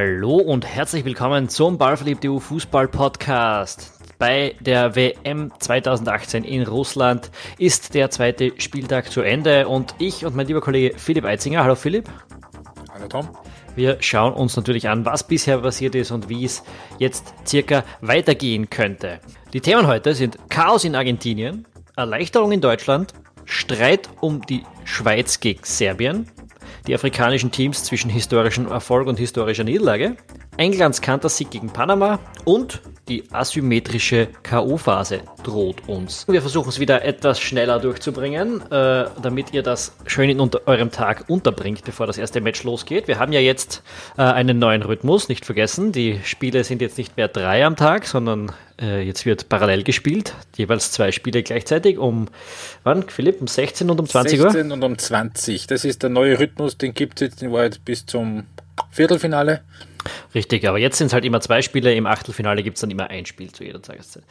Hallo und herzlich willkommen zum Ballverliebt EU Fußball Podcast. Bei der WM 2018 in Russland ist der zweite Spieltag zu Ende und ich und mein lieber Kollege Philipp Eitzinger, hallo Philipp. Hallo Tom. Wir schauen uns natürlich an, was bisher passiert ist und wie es jetzt circa weitergehen könnte. Die Themen heute sind Chaos in Argentinien, Erleichterung in Deutschland, Streit um die Schweiz gegen Serbien, die afrikanischen Teams zwischen historischem Erfolg und historischer Niederlage, Englands Kantersieg gegen Panama und die asymmetrische K.O.-Phase droht uns. Wir versuchen es wieder etwas schneller durchzubringen, äh, damit ihr das schön in eurem Tag unterbringt, bevor das erste Match losgeht. Wir haben ja jetzt äh, einen neuen Rhythmus, nicht vergessen. Die Spiele sind jetzt nicht mehr drei am Tag, sondern äh, jetzt wird parallel gespielt. Jeweils zwei Spiele gleichzeitig um, wann, Philipp? Um 16 und um 20 Uhr? 16 und um 20. Das ist der neue Rhythmus, den gibt es jetzt in Wahrheit bis zum Viertelfinale. Richtig, aber jetzt sind es halt immer zwei Spiele. Im Achtelfinale gibt es dann immer ein Spiel zu jeder Tageszeit.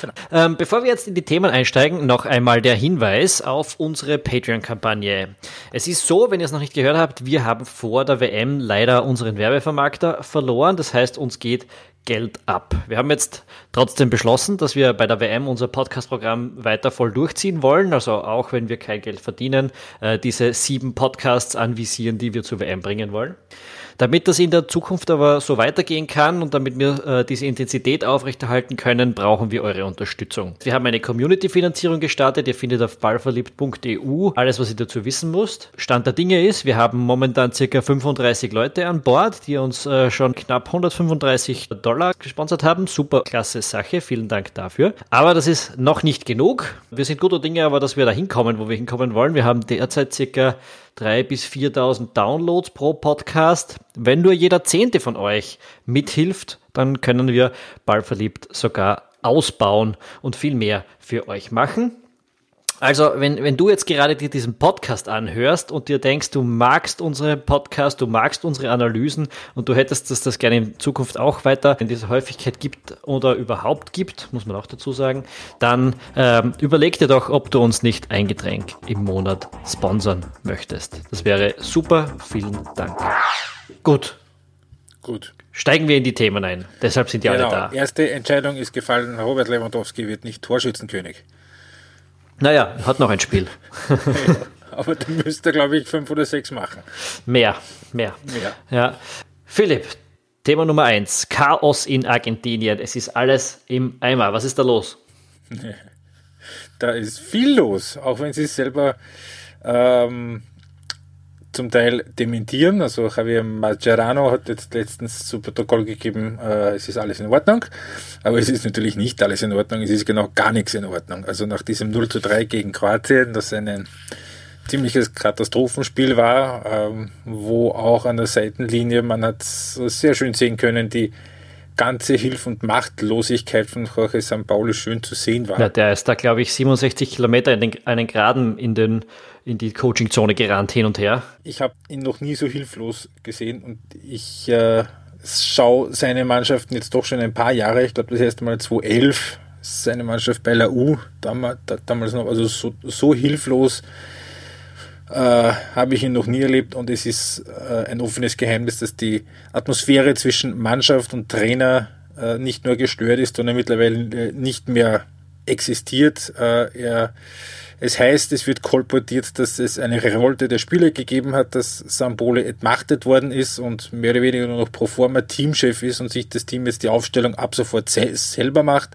Genau. Ähm, bevor wir jetzt in die Themen einsteigen, noch einmal der Hinweis auf unsere Patreon-Kampagne. Es ist so, wenn ihr es noch nicht gehört habt, wir haben vor der WM leider unseren Werbevermarkter verloren. Das heißt, uns geht Geld ab. Wir haben jetzt trotzdem beschlossen, dass wir bei der WM unser Podcast-Programm weiter voll durchziehen wollen. Also auch wenn wir kein Geld verdienen, äh, diese sieben Podcasts anvisieren, die wir zur WM bringen wollen. Damit das in der Zukunft aber so weitergehen kann und damit wir äh, diese Intensität aufrechterhalten können, brauchen wir eure Unterstützung. Wir haben eine Community-Finanzierung gestartet. Ihr findet auf ballverliebt.eu alles, was ihr dazu wissen müsst. Stand der Dinge ist, wir haben momentan circa 35 Leute an Bord, die uns äh, schon knapp 135 Dollar gesponsert haben. Super klasse Sache. Vielen Dank dafür. Aber das ist noch nicht genug. Wir sind guter Dinge, aber dass wir da hinkommen, wo wir hinkommen wollen. Wir haben derzeit circa 3.000 bis 4.000 Downloads pro Podcast. Wenn nur jeder Zehnte von euch mithilft, dann können wir ballverliebt sogar ausbauen und viel mehr für euch machen. Also, wenn, wenn du jetzt gerade dir diesen Podcast anhörst und dir denkst, du magst unsere Podcast, du magst unsere Analysen und du hättest das, das gerne in Zukunft auch weiter in dieser Häufigkeit gibt oder überhaupt gibt, muss man auch dazu sagen, dann ähm, überleg dir doch, ob du uns nicht ein Getränk im Monat sponsern möchtest. Das wäre super. Vielen Dank. Gut. Gut. Steigen wir in die Themen ein. Deshalb sind die genau. alle da. Erste Entscheidung ist gefallen. Robert Lewandowski wird nicht Torschützenkönig. Naja, hat noch ein Spiel. ja, aber dann müsste, glaube ich, fünf oder sechs machen. Mehr, mehr. mehr. Ja. Philipp, Thema Nummer eins: Chaos in Argentinien. Es ist alles im Eimer. Was ist da los? Da ist viel los, auch wenn sie es selber ähm, zum Teil dementieren. Also Javier Mascherano hat jetzt letztens zu Protokoll gegeben, äh, es ist alles in Ordnung. Aber es ist natürlich nicht alles in Ordnung, es ist genau gar nichts in Ordnung. Also nach diesem 0 zu 3 gegen Kroatien, das ein ziemliches Katastrophenspiel war, ähm, wo auch an der Seitenlinie, man hat sehr schön sehen können, die ganze Hilf- und Machtlosigkeit von Jorge Sampaoli schön zu sehen war. Ja, der ist da, glaube ich, 67 Kilometer in den, einen Graden in, den, in die Coachingzone gerannt hin und her. Ich habe ihn noch nie so hilflos gesehen und ich äh, schaue seine Mannschaften jetzt doch schon ein paar Jahre. Ich glaube, das erste Mal 2011 seine Mannschaft bei La U, damals, damals noch, also so, so hilflos äh, habe ich ihn noch nie erlebt und es ist äh, ein offenes Geheimnis, dass die Atmosphäre zwischen Mannschaft und Trainer äh, nicht nur gestört ist, sondern mittlerweile äh, nicht mehr existiert. Äh, er, es heißt, es wird kolportiert, dass es eine Revolte der Spieler gegeben hat, dass Sambole entmachtet worden ist und mehr oder weniger nur noch pro forma Teamchef ist und sich das Team jetzt die Aufstellung ab sofort selber macht.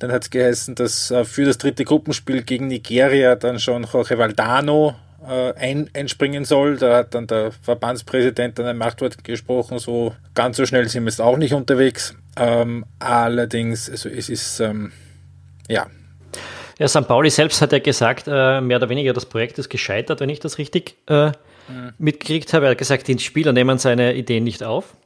Dann hat es geheißen, dass äh, für das dritte Gruppenspiel gegen Nigeria dann schon Jorge Valdano ein, einspringen soll. Da hat dann der Verbandspräsident dann ein Machtwort gesprochen, so ganz so schnell sind wir jetzt auch nicht unterwegs. Ähm, allerdings, also es ist, ähm, ja. Ja, St. Pauli selbst hat ja gesagt, äh, mehr oder weniger das Projekt ist gescheitert, wenn ich das richtig äh, mhm. mitgekriegt habe. Er hat gesagt, die Spieler nehmen seine Ideen nicht auf.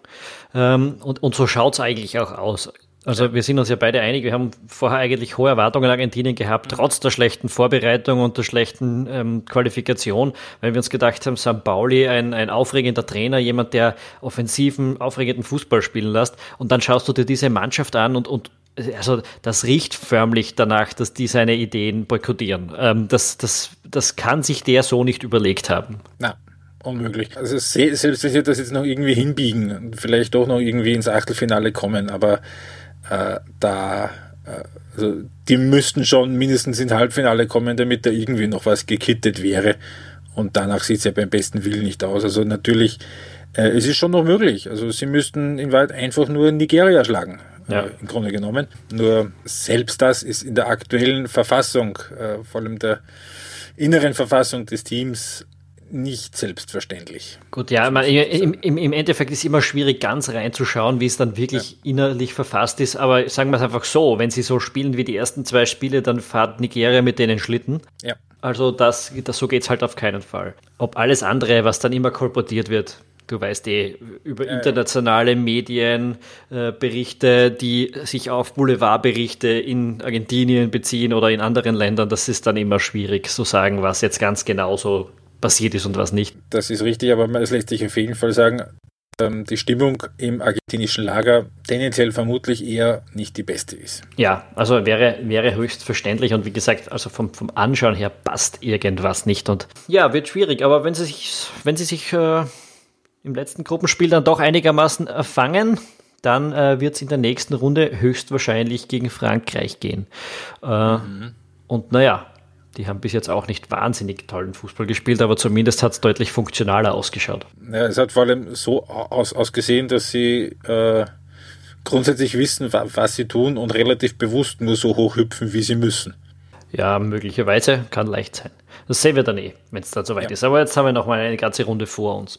Ähm, und, und so schaut es eigentlich auch aus. Also wir sind uns ja beide einig, wir haben vorher eigentlich hohe Erwartungen in Argentinien gehabt, trotz der schlechten Vorbereitung und der schlechten ähm, Qualifikation, weil wir uns gedacht haben, St. Pauli, ein, ein aufregender Trainer, jemand, der offensiven, aufregenden Fußball spielen lässt und dann schaust du dir diese Mannschaft an und, und also das riecht förmlich danach, dass die seine Ideen boykottieren. Ähm, das, das, das kann sich der so nicht überlegt haben. Na, unmöglich. Also selbst wenn sie das jetzt noch irgendwie hinbiegen und vielleicht doch noch irgendwie ins Achtelfinale kommen, aber äh, da, äh, also die müssten schon mindestens ins Halbfinale kommen, damit da irgendwie noch was gekittet wäre. Und danach sieht es ja beim besten Willen nicht aus. Also natürlich, äh, es ist schon noch möglich. Also sie müssten in Wahrheit einfach nur Nigeria schlagen. Äh, ja. im Grunde genommen. Nur selbst das ist in der aktuellen Verfassung, äh, vor allem der inneren Verfassung des Teams, nicht selbstverständlich. Gut, ja, man, im, im, Endeffekt ist immer schwierig, ganz reinzuschauen, wie es dann wirklich ja. innerlich verfasst ist. Aber sagen wir es einfach so, wenn sie so spielen wie die ersten zwei Spiele, dann fahrt Nigeria mit denen Schlitten. Ja. Also das, das so geht es halt auf keinen Fall. Ob alles andere, was dann immer kolportiert wird, du weißt eh, über internationale Medienberichte, äh, die sich auf Boulevardberichte in Argentinien beziehen oder in anderen Ländern, das ist dann immer schwierig zu sagen, was jetzt ganz genau so passiert ist und was nicht. Das ist richtig, aber es lässt sich auf jeden Fall sagen, ähm, die Stimmung im argentinischen Lager tendenziell vermutlich eher nicht die beste ist. Ja, also wäre, wäre höchst verständlich und wie gesagt, also vom, vom Anschauen her passt irgendwas nicht und ja, wird schwierig, aber wenn sie sich, wenn sie sich äh, im letzten Gruppenspiel dann doch einigermaßen fangen, dann äh, wird es in der nächsten Runde höchstwahrscheinlich gegen Frankreich gehen. Äh, mhm. Und naja, die haben bis jetzt auch nicht wahnsinnig tollen Fußball gespielt, aber zumindest hat es deutlich funktionaler ausgeschaut. Ja, es hat vor allem so aus, ausgesehen, dass sie äh, grundsätzlich wissen, wa was sie tun und relativ bewusst nur so hoch hüpfen, wie sie müssen. Ja, möglicherweise kann leicht sein. Das sehen wir dann eh, wenn es dann soweit ja. ist. Aber jetzt haben wir noch mal eine ganze Runde vor uns.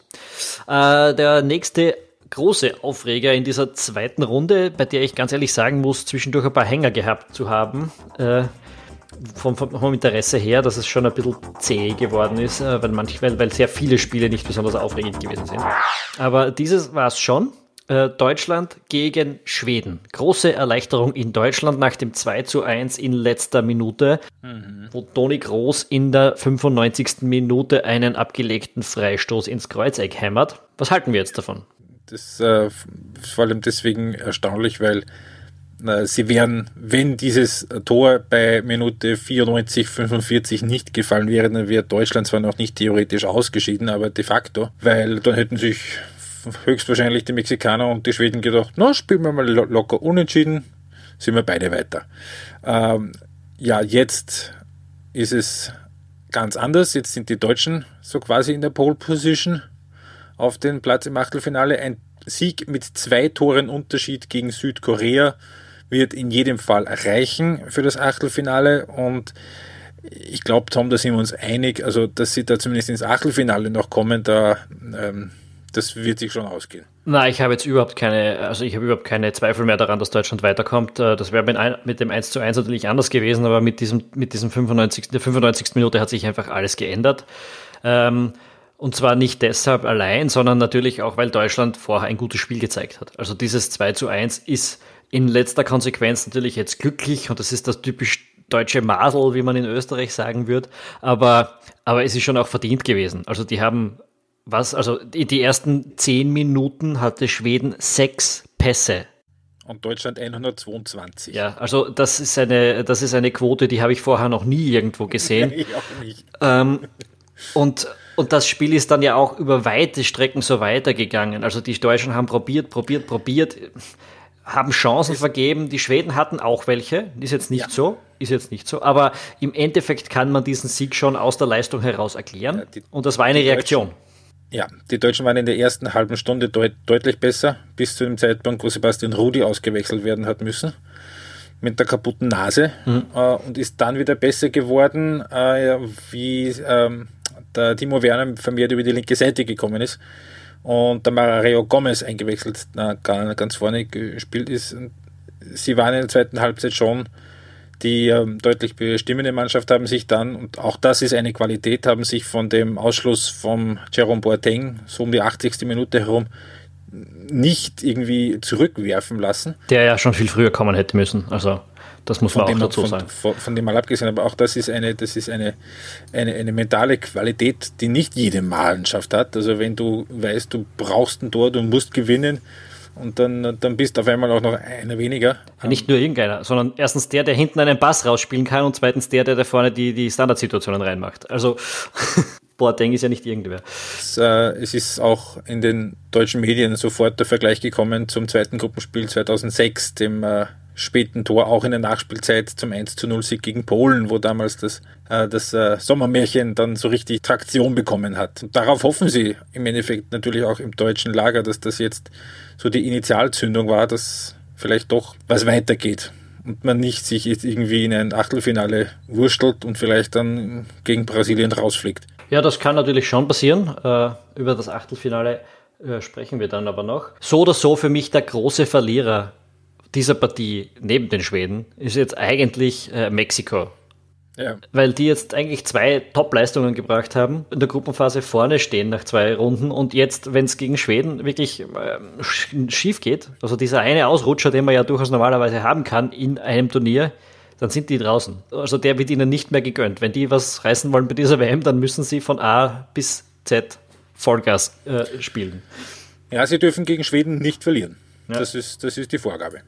Äh, der nächste große Aufreger in dieser zweiten Runde, bei der ich ganz ehrlich sagen muss, zwischendurch ein paar Hänger gehabt zu haben, äh, vom, vom, Interesse her, dass es schon ein bisschen zäh geworden ist, äh, weil, manch, weil, weil sehr viele Spiele nicht besonders aufregend gewesen sind. Aber dieses war es schon. Äh, Deutschland gegen Schweden. Große Erleichterung in Deutschland nach dem 2 zu 1 in letzter Minute, mhm. wo Toni Groß in der 95. Minute einen abgelegten Freistoß ins Kreuzeck hämmert. Was halten wir jetzt davon? Das äh, vor allem deswegen erstaunlich, weil sie wären, wenn dieses Tor bei Minute 94, 45 nicht gefallen wäre, dann wäre Deutschland zwar noch nicht theoretisch ausgeschieden, aber de facto, weil dann hätten sich höchstwahrscheinlich die Mexikaner und die Schweden gedacht, na, spielen wir mal locker unentschieden, sind wir beide weiter. Ähm, ja, jetzt ist es ganz anders. Jetzt sind die Deutschen so quasi in der Pole Position auf den Platz im Achtelfinale. Ein Sieg mit zwei Toren Unterschied gegen Südkorea wird in jedem Fall reichen für das Achtelfinale und ich glaube, Tom, da sind wir uns einig, also dass sie da zumindest ins Achtelfinale noch kommen, da ähm, das wird sich schon ausgehen. Nein, ich habe jetzt überhaupt keine, also ich habe überhaupt keine Zweifel mehr daran, dass Deutschland weiterkommt. Äh, das wäre mit, dem 1 zu 1 natürlich anders gewesen, aber mit diesem, mit diesem 95, der 95. Minute hat sich einfach alles geändert. Ähm, und zwar nicht deshalb allein, sondern natürlich auch, weil Deutschland vorher ein gutes Spiel gezeigt hat. Also dieses 2 zu 1 ist in letzter Konsequenz natürlich jetzt glücklich und das ist das typisch deutsche Masel, wie man in Österreich sagen würde. Aber, aber es ist schon auch verdient gewesen. Also die haben was, also die ersten zehn Minuten hatte Schweden sechs Pässe. Und Deutschland 122. Ja, also das ist eine, das ist eine Quote, die habe ich vorher noch nie irgendwo gesehen. ich auch nicht. Ähm, und, und das Spiel ist dann ja auch über weite Strecken so weitergegangen. Also die Deutschen haben probiert, probiert, probiert haben Chancen vergeben. Die Schweden hatten auch welche. Ist jetzt nicht ja. so. Ist jetzt nicht so. Aber im Endeffekt kann man diesen Sieg schon aus der Leistung heraus erklären. Ja, die, Und das war eine Reaktion. ja, die Deutschen waren in der ersten halben Stunde deut deutlich besser, bis zu dem Zeitpunkt, wo Sebastian Rudi ausgewechselt werden hat müssen. Mit der kaputten Nase. Mhm. Äh, und ist dann wieder besser geworden, äh, wie ähm, der Timo Werner vermehrt über die linke Seite gekommen ist und der Mario Gomez eingewechselt, na, ganz vorne gespielt ist. Sie waren in der zweiten Halbzeit schon die ähm, deutlich bestimmende Mannschaft haben sich dann, und auch das ist eine Qualität, haben sich von dem Ausschluss vom Jerome Boateng so um die 80. Minute herum nicht irgendwie zurückwerfen lassen. Der ja schon viel früher kommen hätte müssen. Also das muss von man auch dazu von, sagen. Von, von, dem mal abgesehen, aber auch das ist eine, das ist eine, eine, eine mentale Qualität, die nicht jede Mannschaft hat. Also wenn du weißt, du brauchst ein Tor, du musst gewinnen, und dann, dann bist auf einmal auch noch einer weniger. Nicht nur irgendeiner, sondern erstens der, der hinten einen Pass rausspielen kann und zweitens der, der da vorne die, die Standardsituationen reinmacht. Also. Boateng ist ja nicht irgendwer. Es, äh, es, ist auch in den deutschen Medien sofort der Vergleich gekommen zum zweiten Gruppenspiel 2006, dem äh, späten Tor auch in der Nachspielzeit zum 1 zu 0 Sieg gegen Polen, wo damals das, äh, das äh, Sommermärchen dann so richtig Traktion bekommen hat. Und darauf hoffen sie im Endeffekt natürlich auch im deutschen Lager, dass das jetzt so die Initialzündung war, dass vielleicht doch was weitergeht und man nicht sich jetzt irgendwie in ein Achtelfinale wurstelt und vielleicht dann gegen Brasilien rausfliegt. Ja, das kann natürlich schon passieren. Äh, über das Achtelfinale äh, sprechen wir dann aber noch. So oder so für mich der große Verlierer dieser Partie neben den Schweden ist jetzt eigentlich äh, Mexiko. Ja. Weil die jetzt eigentlich zwei Top-Leistungen gebracht haben, in der Gruppenphase vorne stehen nach zwei Runden und jetzt, wenn es gegen Schweden wirklich äh, schief geht, also dieser eine Ausrutscher, den man ja durchaus normalerweise haben kann in einem Turnier, dann sind die draußen. Also der wird ihnen nicht mehr gegönnt. Wenn die was reißen wollen bei dieser WM, dann müssen sie von A bis Z Vollgas äh, spielen. Ja, sie dürfen gegen Schweden nicht verlieren. Ja. Das, ist, das ist die Vorgabe.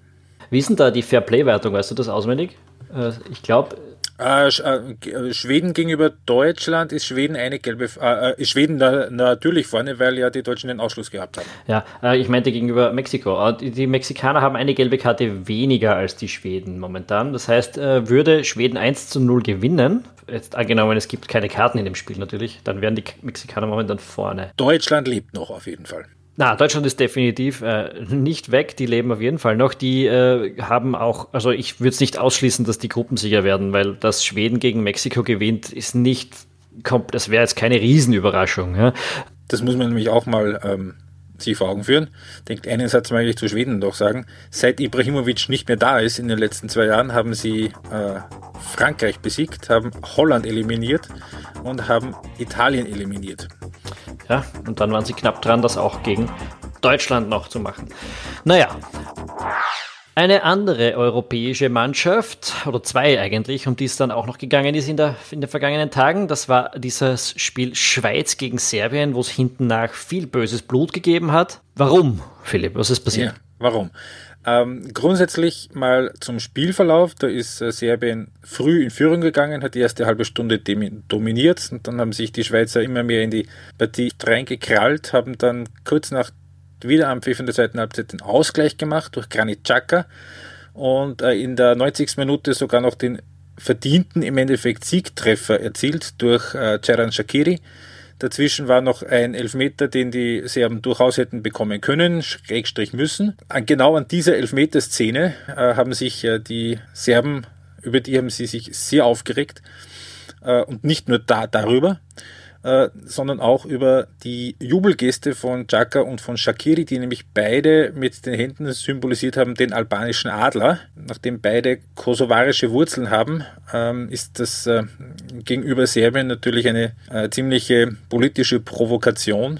Wie ist denn da die Fairplay-Wertung? Weißt du das auswendig? Äh, ich glaube. Äh, äh, Schweden gegenüber Deutschland ist Schweden eine gelbe, äh, ist Schweden da natürlich vorne, weil ja die Deutschen den Ausschluss gehabt haben. Ja, ich meinte gegenüber Mexiko. Die, die, Mexikaner haben eine gelbe Karte weniger als die Schweden momentan. Das heißt, würde Schweden 1 zu 0 gewinnen, jetzt angenommen, es gibt keine Karten in dem Spiel natürlich, dann wären die Mexikaner momentan vorne. Deutschland lebt noch auf jeden Fall. Na, Deutschland ist definitiv äh, nicht weg. Die leben auf jeden Fall noch. Die äh, haben auch, also ich würde es nicht ausschließen, dass die Gruppensieger werden, weil das Schweden gegen Mexiko gewinnt, ist nicht, das wäre jetzt keine Riesenüberraschung. Ja. Das muss man nämlich auch mal ähm, sich vor Augen führen. Denkt einen Satz mal eigentlich zu Schweden doch sagen. Seit Ibrahimovic nicht mehr da ist in den letzten zwei Jahren, haben sie äh, Frankreich besiegt, haben Holland eliminiert und haben Italien eliminiert. Ja, und dann waren sie knapp dran, das auch gegen Deutschland noch zu machen. Naja. Eine andere europäische Mannschaft, oder zwei eigentlich, um die es dann auch noch gegangen ist in, der, in den vergangenen Tagen, das war dieses Spiel Schweiz gegen Serbien, wo es hinten nach viel böses Blut gegeben hat. Warum, Philipp? Was ist passiert? Ja, warum? Ähm, grundsätzlich mal zum Spielverlauf. Da ist äh, Serbien früh in Führung gegangen, hat die erste halbe Stunde dominiert und dann haben sich die Schweizer immer mehr in die Partie reingekrallt, haben dann kurz nach Wiederanpfiff in der zweiten Halbzeit den Ausgleich gemacht durch Granit Xhaka und äh, in der 90. Minute sogar noch den verdienten im Endeffekt Siegtreffer erzielt durch äh, Ceran Shakiri. Dazwischen war noch ein Elfmeter, den die Serben durchaus hätten bekommen können, Schrägstrich müssen. Genau an dieser Elfmeterszene äh, haben sich äh, die Serben, über die haben sie sich sehr aufgeregt. Äh, und nicht nur da, darüber, äh, sondern auch über die Jubelgeste von Chaka und von Shakiri, die nämlich beide mit den Händen symbolisiert haben den albanischen Adler. Nachdem beide kosovarische Wurzeln haben, ähm, ist das äh, gegenüber Serbien natürlich eine äh, ziemliche politische Provokation,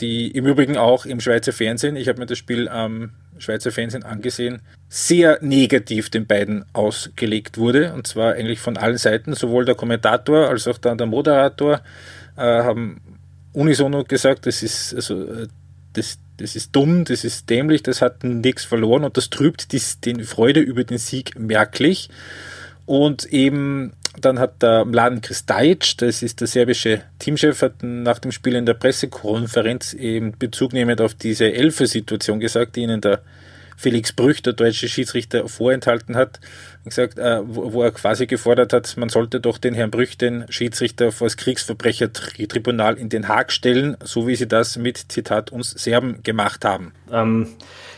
die im Übrigen auch im Schweizer Fernsehen, ich habe mir das Spiel am Schweizer Fernsehen angesehen, sehr negativ den beiden ausgelegt wurde. Und zwar eigentlich von allen Seiten, sowohl der Kommentator als auch dann der Moderator äh, haben unisono gesagt, das ist, also, äh, das, das ist dumm, das ist dämlich, das hat nichts verloren und das trübt die, die Freude über den Sieg merklich. Und eben dann hat der Mladen Kristajic, das ist der serbische Teamchef, hat nach dem Spiel in der Pressekonferenz eben Bezug nehmend auf diese Elfer-Situation gesagt, die ihnen der Felix Brüch, der deutsche Schiedsrichter, vorenthalten hat. Gesagt, äh, wo, er quasi gefordert hat, man sollte doch den Herrn Brüch, den Schiedsrichter, vor das Kriegsverbrechertribunal in Den Haag stellen, so wie sie das mit, Zitat, uns Serben gemacht haben. Ähm,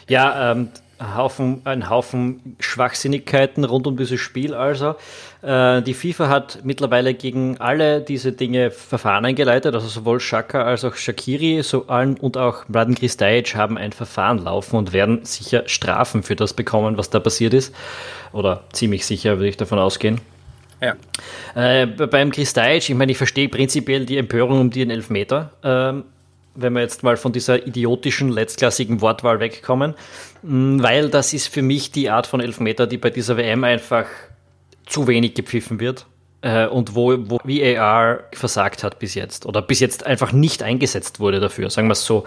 ja, ähm, Haufen, ein Haufen Schwachsinnigkeiten rund um dieses Spiel also. Äh, die FIFA hat mittlerweile gegen alle diese Dinge Verfahren eingeleitet, also sowohl Shaka als auch Shakiri so allen, und auch Mladen Kristajic haben ein Verfahren laufen und werden sicher Strafen für das bekommen, was da passiert ist. Oder ziemlich sicher, würde ich davon ausgehen. Ja. Äh, beim Kristajic, ich meine, ich verstehe prinzipiell die Empörung um den Elfmeter. Ähm, wenn wir jetzt mal von dieser idiotischen, letztklassigen Wortwahl wegkommen, mm, weil das ist für mich die Art von Elfmeter, die bei dieser WM einfach zu wenig gepfiffen wird äh, und wo, wo VAR versagt hat bis jetzt oder bis jetzt einfach nicht eingesetzt wurde dafür, sagen wir es so.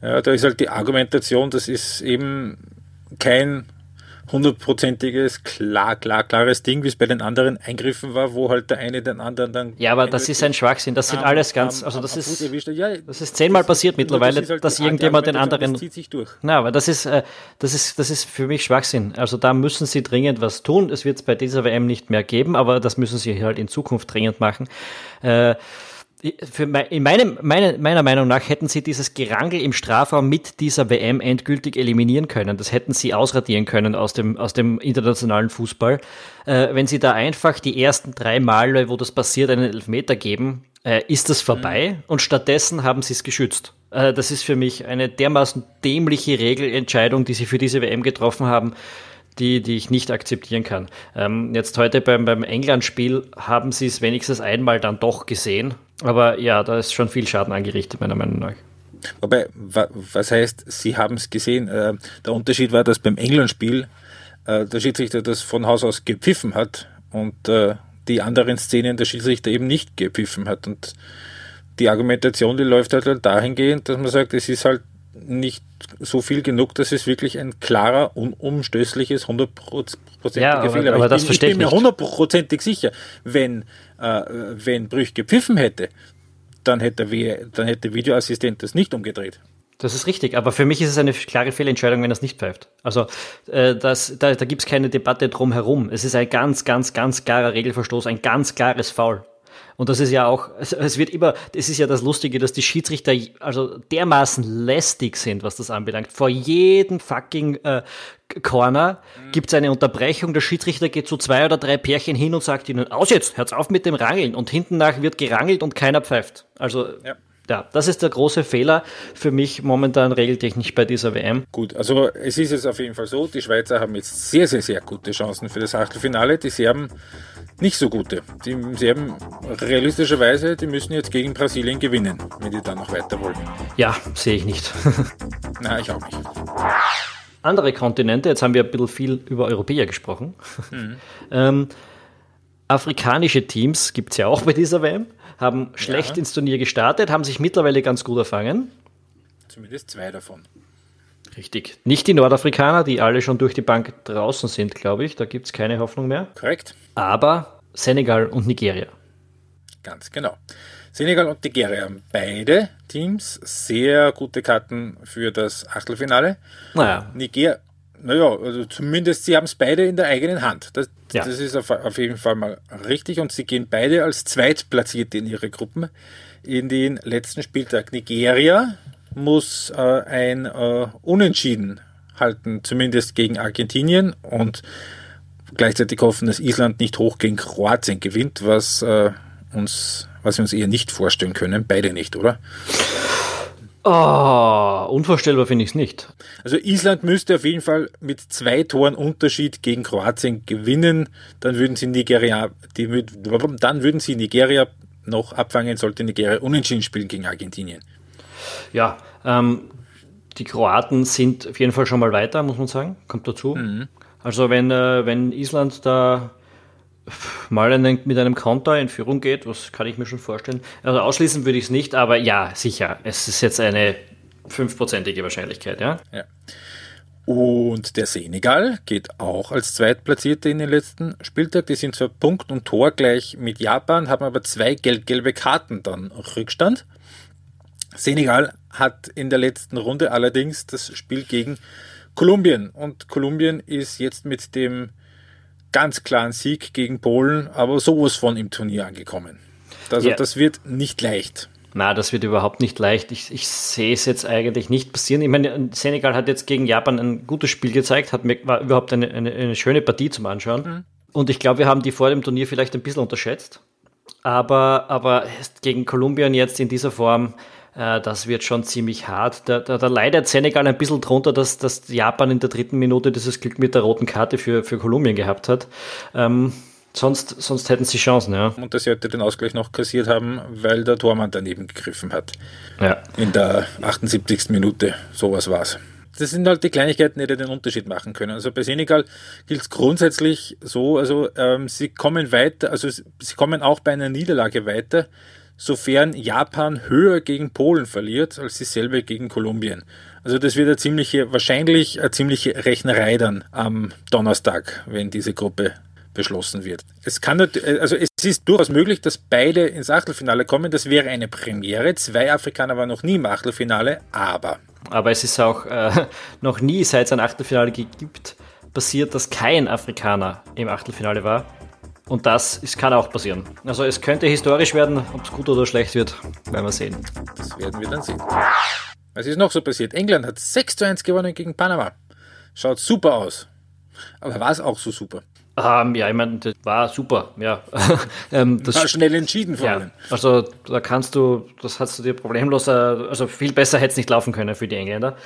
Ja, da ist halt die Argumentation, das ist eben kein hundertprozentiges, klar, klar, klares Ding, wie es bei den anderen Eingriffen war, wo halt der eine den anderen dann. Ja, aber das ist ein Schwachsinn. Das sind am, alles ganz, also das ist, das ist zehnmal passiert mittlerweile, das halt dass irgendjemand den anderen. Das zieht sich durch. Na, aber das ist, äh, das ist, das ist für mich Schwachsinn. Also da müssen sie dringend was tun. Es wird es bei dieser WM nicht mehr geben, aber das müssen sie halt in Zukunft dringend machen. Äh, für in meinem, meine, meiner Meinung nach hätten sie dieses Gerangel im Strafraum mit dieser WM endgültig eliminieren können. Das hätten sie ausradieren können aus dem, aus dem internationalen Fußball. Äh, wenn sie da einfach die ersten drei Male, wo das passiert, einen Elfmeter geben, äh, ist das vorbei mhm. und stattdessen haben sie es geschützt. Äh, das ist für mich eine dermaßen dämliche Regelentscheidung, die sie für diese WM getroffen haben die, die ich nicht akzeptieren kann. Ähm, jetzt heute beim, beim England-Spiel haben sie es wenigstens einmal dann doch gesehen. Aber ja, da ist schon viel Schaden angerichtet, meiner Meinung nach. Wobei, was heißt, Sie haben es gesehen? Äh, der Unterschied war, dass beim England-Spiel äh, der Schiedsrichter das von Haus aus gepfiffen hat und äh, die anderen Szenen der Schiedsrichter eben nicht gepfiffen hat. Und die Argumentation, die läuft halt dahingehend, dass man sagt, es ist halt nicht so viel genug, dass es wirklich ein klarer, unumstößliches, hundertprozentiger ja, Fehler aber, aber ich, bin, ich bin mir hundertprozentig sicher, wenn, äh, wenn Brüch gepfiffen hätte, dann hätte, dann hätte der Videoassistent das nicht umgedreht. Das ist richtig, aber für mich ist es eine klare Fehlentscheidung, wenn er es nicht pfeift. Also äh, das, da, da gibt es keine Debatte drum herum. Es ist ein ganz, ganz, ganz klarer Regelverstoß, ein ganz klares Foul. Und das ist ja auch, es wird immer, das ist ja das Lustige, dass die Schiedsrichter also dermaßen lästig sind, was das anbelangt. Vor jedem fucking äh, Corner mhm. gibt es eine Unterbrechung. Der Schiedsrichter geht zu zwei oder drei Pärchen hin und sagt ihnen, aus jetzt, hört auf mit dem Rangeln. Und hinten nach wird gerangelt und keiner pfeift. Also, ja. Ja, das ist der große Fehler für mich momentan regeltechnisch bei dieser WM. Gut, also es ist jetzt auf jeden Fall so, die Schweizer haben jetzt sehr, sehr, sehr gute Chancen für das Achtelfinale. Die Serben nicht so gute. Die Serben realistischerweise, die müssen jetzt gegen Brasilien gewinnen, wenn die dann noch weiter wollen. Ja, sehe ich nicht. Nein, ich auch nicht. Andere Kontinente, jetzt haben wir ein bisschen viel über Europäer gesprochen. Mhm. ähm, afrikanische Teams gibt es ja auch bei dieser WM, haben schlecht ja. ins Turnier gestartet, haben sich mittlerweile ganz gut erfangen. Zumindest zwei davon. Richtig. Nicht die Nordafrikaner, die alle schon durch die Bank draußen sind, glaube ich. Da gibt es keine Hoffnung mehr. Korrekt. Aber Senegal und Nigeria. Ganz genau. Senegal und Nigeria haben beide Teams sehr gute Karten für das Achtelfinale. Naja. Niger, naja, also zumindest sie haben es beide in der eigenen Hand. Das, ja. das ist auf, auf, jeden Fall mal richtig und sie gehen beide als Zweitplatzierte in ihre Gruppen in den letzten Spieltag. Nigeria muss äh, ein äh, Unentschieden halten, zumindest gegen Argentinien und gleichzeitig hoffen, dass Island nicht hoch gegen Kroatien gewinnt, was äh, uns, was wir uns eher nicht vorstellen können. Beide nicht, oder? Oh, unvorstellbar finde ich es nicht. Also Island müsste auf jeden Fall mit zwei Toren Unterschied gegen Kroatien gewinnen. Dann würden sie Nigeria, die, dann würden sie Nigeria noch abfangen, sollte Nigeria unentschieden spielen gegen Argentinien. Ja, ähm, die Kroaten sind auf jeden Fall schon mal weiter, muss man sagen. Kommt dazu. Mhm. Also wenn, äh, wenn Island da mal einen, mit einem Counter in Führung geht, was kann ich mir schon vorstellen. Also ausschließen würde ich es nicht, aber ja, sicher. Es ist jetzt eine fünfprozentige Wahrscheinlichkeit, ja. ja. Und der Senegal geht auch als Zweitplatzierte in den letzten Spieltag. Die sind zwar Punkt und Tor gleich mit Japan, haben aber zwei gelb-gelbe Karten dann Rückstand. Senegal hat in der letzten Runde allerdings das Spiel gegen Kolumbien und Kolumbien ist jetzt mit dem ganz klaren Sieg gegen Polen aber sowas von im Turnier angekommen. Also ja. das wird nicht leicht. Na, das wird überhaupt nicht leicht. Ich, ich sehe es jetzt eigentlich nicht passieren. Ich meine, Senegal hat jetzt gegen Japan ein gutes Spiel gezeigt, hat mir, war überhaupt eine, eine, eine schöne Partie zum Anschauen. Mhm. Und ich glaube, wir haben die vor dem Turnier vielleicht ein bisschen unterschätzt. Aber, aber gegen Kolumbien jetzt in dieser Form, das wird schon ziemlich hart. Da, da, da leidet Senegal ein bisschen drunter, dass, dass Japan in der dritten Minute dieses Glück mit der roten Karte für, für Kolumbien gehabt hat. Ähm, sonst, sonst hätten sie Chancen, ja. Und dass sie heute den Ausgleich noch kassiert haben, weil der Tormann daneben gegriffen hat. Ja. In der 78. Minute, sowas war's. Das sind halt die Kleinigkeiten, die den Unterschied machen können. Also bei Senegal gilt es grundsätzlich so, also ähm, sie kommen weiter, also sie kommen auch bei einer Niederlage weiter, sofern Japan höher gegen Polen verliert, als dieselbe gegen Kolumbien. Also das wird eine ziemliche, wahrscheinlich eine ziemliche Rechnerei dann am Donnerstag, wenn diese Gruppe beschlossen wird. Es kann also es ist durchaus möglich, dass beide ins Achtelfinale kommen. Das wäre eine Premiere. Zwei Afrikaner waren noch nie im Achtelfinale, aber. Aber es ist auch äh, noch nie, seit es ein Achtelfinale gibt, passiert, dass kein Afrikaner im Achtelfinale war. Und das ist, kann auch passieren. Also es könnte historisch werden, ob es gut oder schlecht wird, werden wir sehen. Das werden wir dann sehen. Was ist noch so passiert? England hat 6 zu 1 gewonnen gegen Panama. Schaut super aus. Aber war es auch so super? Ähm, ja, ich meine, das war super, ja. ähm, das war schnell entschieden vor allem. Ja, also da kannst du, das hast du dir problemlos, äh, also viel besser hätte es nicht laufen können für die Engländer.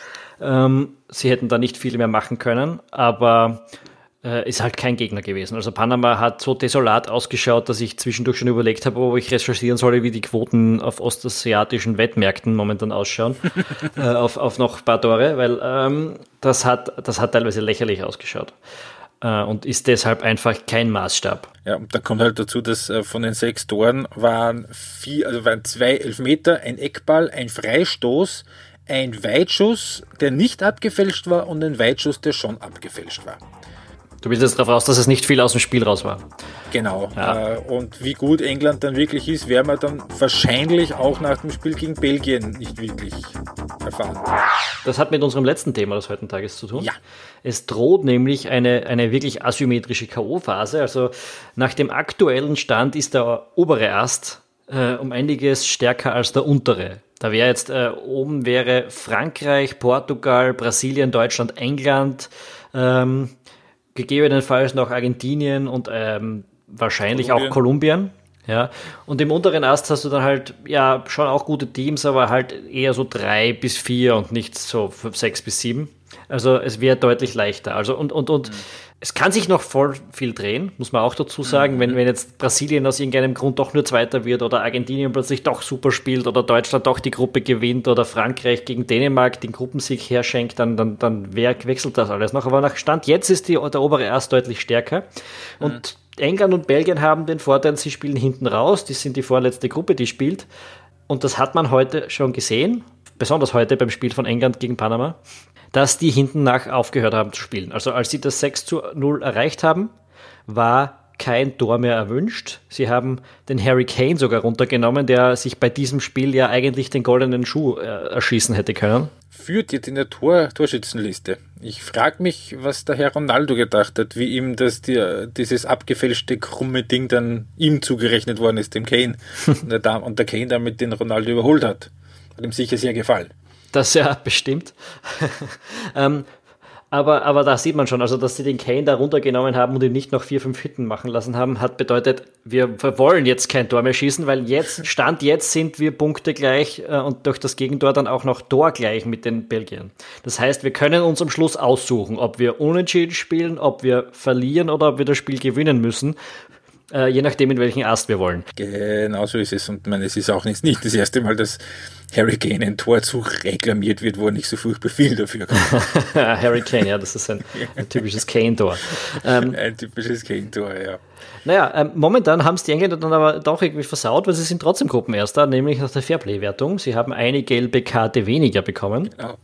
Ähm, sie hätten da nicht viel mehr machen können, aber äh, ist halt kein Gegner gewesen. Also Panama hat so desolat ausgeschaut, dass ich zwischendurch schon überlegt habe, ob ich recherchieren soll, wie die Quoten auf ostasiatischen Wettmärkten momentan ausschauen, äh, auf, auf noch ein paar Tore, weil ähm, das, hat, das hat teilweise lächerlich ausgeschaut äh, und ist deshalb einfach kein Maßstab. Ja, und da kommt halt dazu, dass äh, von den sechs Toren waren vier, also waren zwei Elfmeter, ein Eckball, ein Freistoß, ein Weitschuss, der nicht abgefälscht war und ein Weitschuss, der schon abgefälscht war. Du bist jetzt darauf raus, dass es nicht viel aus dem Spiel raus war. Genau. Ja. Äh, und wie gut England dann wirklich ist, werden wir dann wahrscheinlich auch nach dem Spiel gegen Belgien nicht wirklich erfahren. Das hat mit unserem letzten Thema des heutigen Tages zu tun. Ja. Es droht nämlich eine, eine wirklich asymmetrische K.O.-Phase. Also nach dem aktuellen Stand ist der obere Ast äh, um einiges stärker als der untere. Da wäre jetzt äh, oben wäre Frankreich, Portugal, Brasilien, Deutschland, England. Ähm, gegebenenfalls noch Argentinien und ähm, wahrscheinlich Kolumbien. auch Kolumbien. Ja, und im unteren Ast hast du dann halt, ja, schon auch gute Teams, aber halt eher so drei bis vier und nicht so sechs bis sieben. Also es wäre deutlich leichter. Also und, und, und mhm. Es kann sich noch voll viel drehen, muss man auch dazu sagen, mhm. wenn, wenn jetzt Brasilien aus irgendeinem Grund doch nur Zweiter wird oder Argentinien plötzlich doch super spielt oder Deutschland doch die Gruppe gewinnt oder Frankreich gegen Dänemark den Gruppensieg herschenkt, dann, dann, dann wechselt das alles noch. Aber nach Stand jetzt ist die, der obere erst deutlich stärker. Und mhm. England und Belgien haben den Vorteil, sie spielen hinten raus, die sind die vorletzte Gruppe, die spielt. Und das hat man heute schon gesehen, besonders heute beim Spiel von England gegen Panama dass die hinten nach aufgehört haben zu spielen. Also als sie das 6 zu 0 erreicht haben, war kein Tor mehr erwünscht. Sie haben den Harry Kane sogar runtergenommen, der sich bei diesem Spiel ja eigentlich den goldenen Schuh äh, erschießen hätte können. Führt jetzt in der Tor Torschützenliste. Ich frage mich, was der Herr Ronaldo gedacht hat, wie ihm das die, dieses abgefälschte krumme Ding dann ihm zugerechnet worden ist, dem Kane. und, der, und der Kane damit den Ronaldo überholt hat. Hat ihm sicher sehr gefallen. Das ja bestimmt. ähm, aber, aber da sieht man schon, also dass sie den Kane da runtergenommen haben und ihn nicht noch vier, fünf Hitten machen lassen haben, hat bedeutet, wir wollen jetzt kein Tor mehr schießen, weil jetzt, Stand jetzt sind wir Punkte gleich äh, und durch das Gegentor dann auch noch Tor gleich mit den Belgiern. Das heißt, wir können uns am Schluss aussuchen, ob wir unentschieden spielen, ob wir verlieren oder ob wir das Spiel gewinnen müssen. Äh, je nachdem, in welchen Ast wir wollen. Genau so ist es. Und man, es ist auch nicht, nicht das erste Mal, dass Harry Kane ein Torzug reklamiert wird, wo er nicht so furchtbar viel dafür kommt. Harry Kane, ja, das ist ein, ein typisches Kane-Tor. Ähm, ein typisches Kane-Tor, ja. Naja, ähm, momentan haben es die Engländer dann aber doch irgendwie versaut, weil sie sind trotzdem Gruppenerster, nämlich nach der Fairplay-Wertung. Sie haben eine gelbe Karte weniger bekommen. Genau.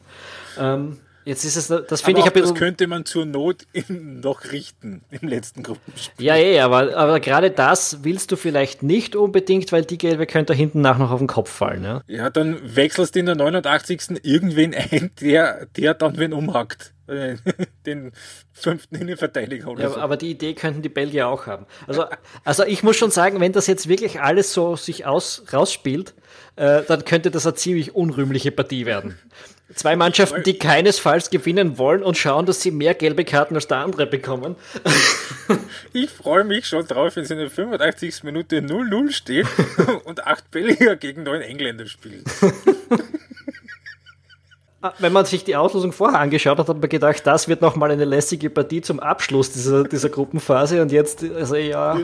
Ähm, Jetzt ist es, das finde ich ein bisschen. Das könnte man zur Not noch richten im letzten Gruppenspiel. Ja, ja, aber, aber gerade das willst du vielleicht nicht unbedingt, weil die Gelbe könnte hinten nach noch auf den Kopf fallen. Ja, ja dann wechselst du in der 89. irgendwen ein, der, der dann wen umhackt. Den fünften Innenverteidiger oder ja, so. Aber die Idee könnten die Belgier auch haben. Also, also ich muss schon sagen, wenn das jetzt wirklich alles so sich aus, rausspielt, äh, dann könnte das eine ziemlich unrühmliche Partie werden. Zwei Mannschaften, die keinesfalls gewinnen wollen und schauen, dass sie mehr gelbe Karten als der andere bekommen. Ich freue mich schon drauf, wenn es in der 85. Minute 0-0 steht und acht Belgier gegen neun Engländer spielen. Ah, wenn man sich die Auslosung vorher angeschaut hat, hat man gedacht, das wird nochmal eine lässige Partie zum Abschluss dieser, dieser Gruppenphase und jetzt, also ja.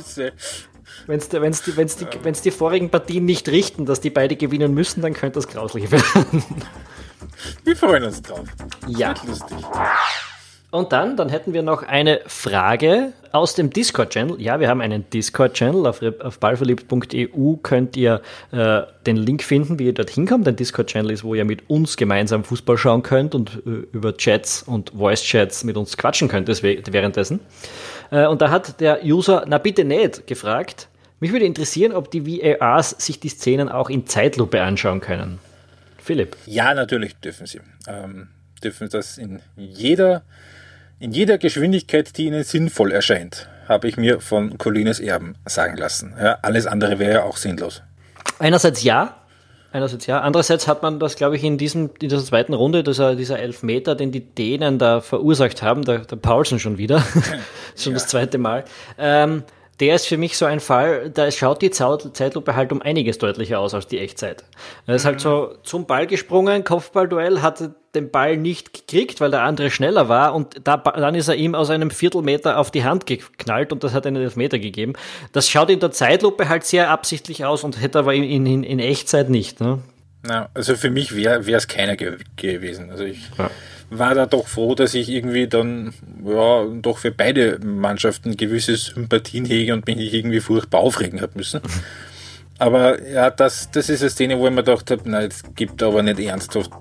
Wenn es wenn's die, wenn's die, wenn's die vorigen Partien nicht richten, dass die beide gewinnen müssen, dann könnte das grauslich werden. Wir freuen uns drauf. Ja. lustig. Und dann, dann hätten wir noch eine Frage aus dem Discord-Channel. Ja, wir haben einen Discord-Channel. Auf, auf ballverliebt.eu könnt ihr äh, den Link finden, wie ihr dorthin kommt. Ein Discord-Channel ist, wo ihr mit uns gemeinsam Fußball schauen könnt und äh, über Chats und Voice-Chats mit uns quatschen könnt währenddessen. Äh, und da hat der User, na bitte nicht, gefragt, mich würde interessieren, ob die VARs sich die Szenen auch in Zeitlupe anschauen können. Philipp. Ja, natürlich dürfen sie. Ähm, dürfen das in jeder, in jeder Geschwindigkeit, die ihnen sinnvoll erscheint, habe ich mir von Colines Erben sagen lassen. Ja, alles andere wäre ja auch sinnlos. Einerseits ja, Einerseits ja. Andererseits hat man das, glaube ich, in, diesem, in dieser zweiten Runde, dieser, dieser Elfmeter, den die Dänen da verursacht haben, der, der Paulsen schon wieder, schon ja. das zweite Mal, ähm, der ist für mich so ein Fall, da schaut die Zeitlupe halt um einiges deutlicher aus als die Echtzeit. Er ist halt so zum Ball gesprungen, Kopfballduell, hat den Ball nicht gekriegt, weil der andere schneller war und da, dann ist er ihm aus einem Viertelmeter auf die Hand geknallt und das hat einen Elfmeter gegeben. Das schaut in der Zeitlupe halt sehr absichtlich aus und hätte aber in, in, in Echtzeit nicht. Ne? Na, also für mich wäre es keiner ge gewesen. Also ich ja war da doch froh, dass ich irgendwie dann ja doch für beide Mannschaften gewisse Sympathien hege und mich nicht irgendwie furchtbar aufregen habe müssen. Aber ja, das, das ist eine Szene, wo ich mir gedacht habe, nein, es gibt aber nicht ernsthaft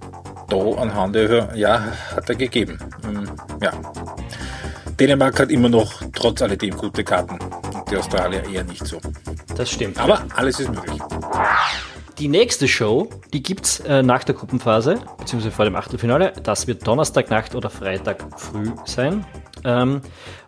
da anhand der, ja, hat er gegeben. Ähm, ja. Dänemark hat immer noch trotz alledem gute Karten und die Australier eher nicht so. Das stimmt. Aber alles ist möglich. Die nächste Show, die gibt's äh, nach der Gruppenphase, beziehungsweise vor dem Achtelfinale. Das wird Donnerstagnacht oder Freitag früh sein. Ähm,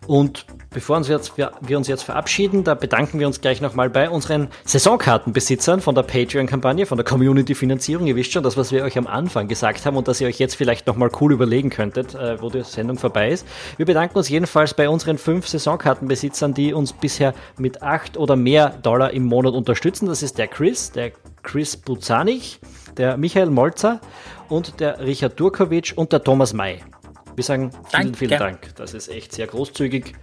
und bevor uns jetzt, wir, wir, uns jetzt verabschieden, da bedanken wir uns gleich nochmal bei unseren Saisonkartenbesitzern von der Patreon-Kampagne, von der Community-Finanzierung. Ihr wisst schon, das, was wir euch am Anfang gesagt haben und dass ihr euch jetzt vielleicht nochmal cool überlegen könntet, äh, wo die Sendung vorbei ist. Wir bedanken uns jedenfalls bei unseren fünf Saisonkartenbesitzern, die uns bisher mit acht oder mehr Dollar im Monat unterstützen. Das ist der Chris, der Chris Buzanich, der Michael Molzer und der Richard Durkovic und der Thomas May. Wir sagen vielen, Danke. vielen Dank. Das ist echt sehr großzügig.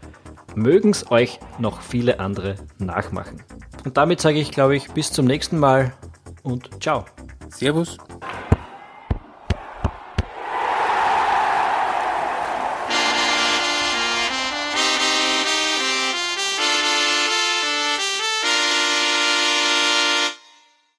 Mögen es euch noch viele andere nachmachen. Und damit sage ich, glaube ich, bis zum nächsten Mal und ciao. Servus.